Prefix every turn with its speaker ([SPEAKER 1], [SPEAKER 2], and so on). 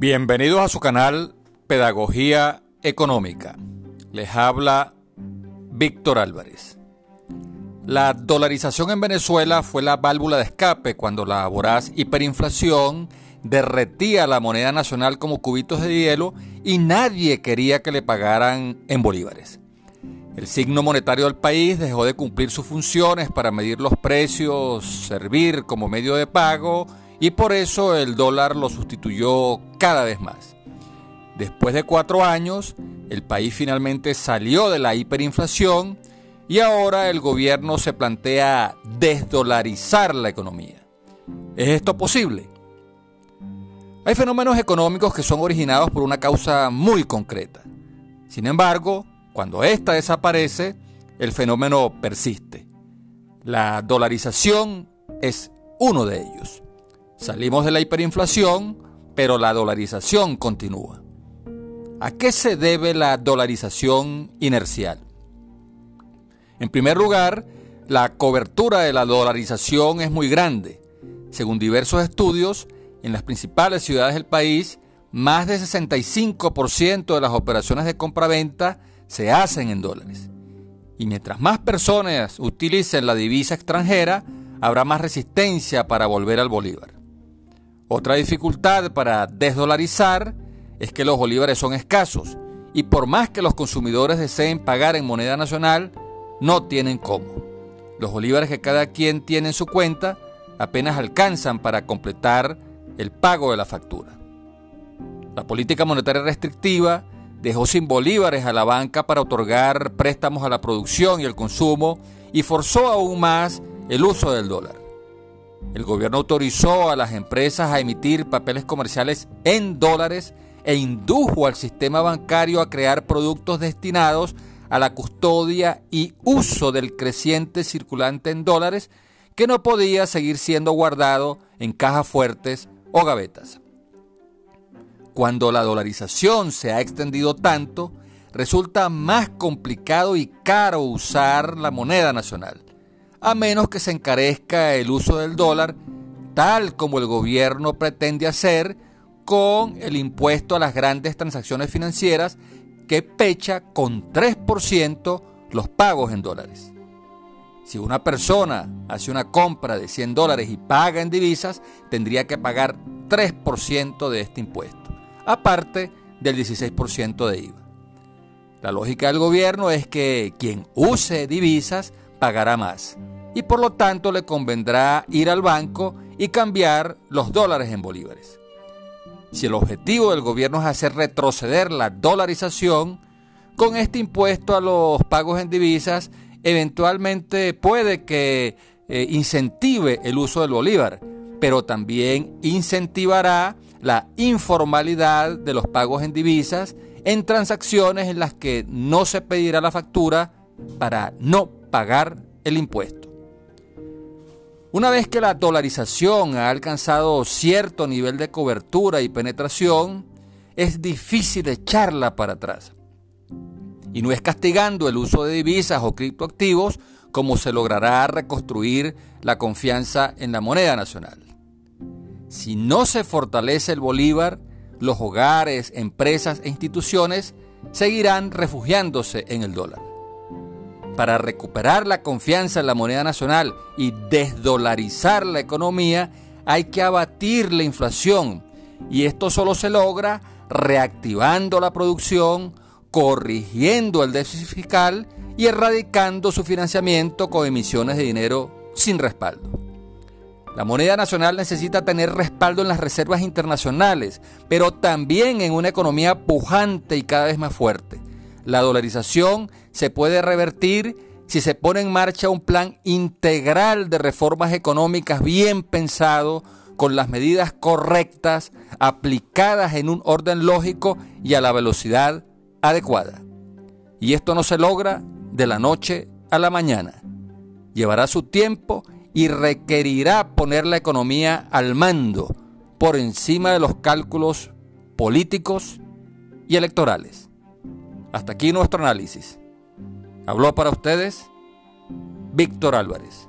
[SPEAKER 1] Bienvenidos a su canal Pedagogía Económica. Les habla Víctor Álvarez. La dolarización en Venezuela fue la válvula de escape cuando la voraz hiperinflación derretía la moneda nacional como cubitos de hielo y nadie quería que le pagaran en bolívares. El signo monetario del país dejó de cumplir sus funciones para medir los precios, servir como medio de pago y por eso el dólar lo sustituyó cada vez más. Después de cuatro años, el país finalmente salió de la hiperinflación y ahora el gobierno se plantea desdolarizar la economía. ¿Es esto posible? Hay fenómenos económicos que son originados por una causa muy concreta. Sin embargo, cuando ésta desaparece, el fenómeno persiste. La dolarización es uno de ellos. Salimos de la hiperinflación, pero la dolarización continúa. ¿A qué se debe la dolarización inercial? En primer lugar, la cobertura de la dolarización es muy grande. Según diversos estudios, en las principales ciudades del país, más de 65% de las operaciones de compra-venta se hacen en dólares. Y mientras más personas utilicen la divisa extranjera, habrá más resistencia para volver al bolívar. Otra dificultad para desdolarizar es que los bolívares son escasos y por más que los consumidores deseen pagar en moneda nacional, no tienen cómo. Los bolívares que cada quien tiene en su cuenta apenas alcanzan para completar el pago de la factura. La política monetaria restrictiva dejó sin bolívares a la banca para otorgar préstamos a la producción y el consumo y forzó aún más el uso del dólar. El gobierno autorizó a las empresas a emitir papeles comerciales en dólares e indujo al sistema bancario a crear productos destinados a la custodia y uso del creciente circulante en dólares que no podía seguir siendo guardado en cajas fuertes o gavetas. Cuando la dolarización se ha extendido tanto, resulta más complicado y caro usar la moneda nacional a menos que se encarezca el uso del dólar, tal como el gobierno pretende hacer con el impuesto a las grandes transacciones financieras que pecha con 3% los pagos en dólares. Si una persona hace una compra de 100 dólares y paga en divisas, tendría que pagar 3% de este impuesto, aparte del 16% de IVA. La lógica del gobierno es que quien use divisas pagará más y por lo tanto le convendrá ir al banco y cambiar los dólares en bolívares. Si el objetivo del gobierno es hacer retroceder la dolarización, con este impuesto a los pagos en divisas, eventualmente puede que eh, incentive el uso del bolívar, pero también incentivará la informalidad de los pagos en divisas en transacciones en las que no se pedirá la factura para no pagar el impuesto. Una vez que la dolarización ha alcanzado cierto nivel de cobertura y penetración, es difícil echarla para atrás. Y no es castigando el uso de divisas o criptoactivos como se logrará reconstruir la confianza en la moneda nacional. Si no se fortalece el bolívar, los hogares, empresas e instituciones seguirán refugiándose en el dólar para recuperar la confianza en la moneda nacional y desdolarizar la economía, hay que abatir la inflación. Y esto solo se logra reactivando la producción, corrigiendo el déficit fiscal y erradicando su financiamiento con emisiones de dinero sin respaldo. La moneda nacional necesita tener respaldo en las reservas internacionales, pero también en una economía pujante y cada vez más fuerte. La dolarización se puede revertir si se pone en marcha un plan integral de reformas económicas bien pensado, con las medidas correctas, aplicadas en un orden lógico y a la velocidad adecuada. Y esto no se logra de la noche a la mañana. Llevará su tiempo y requerirá poner la economía al mando por encima de los cálculos políticos y electorales. Hasta aquí nuestro análisis. Habló para ustedes Víctor Álvarez.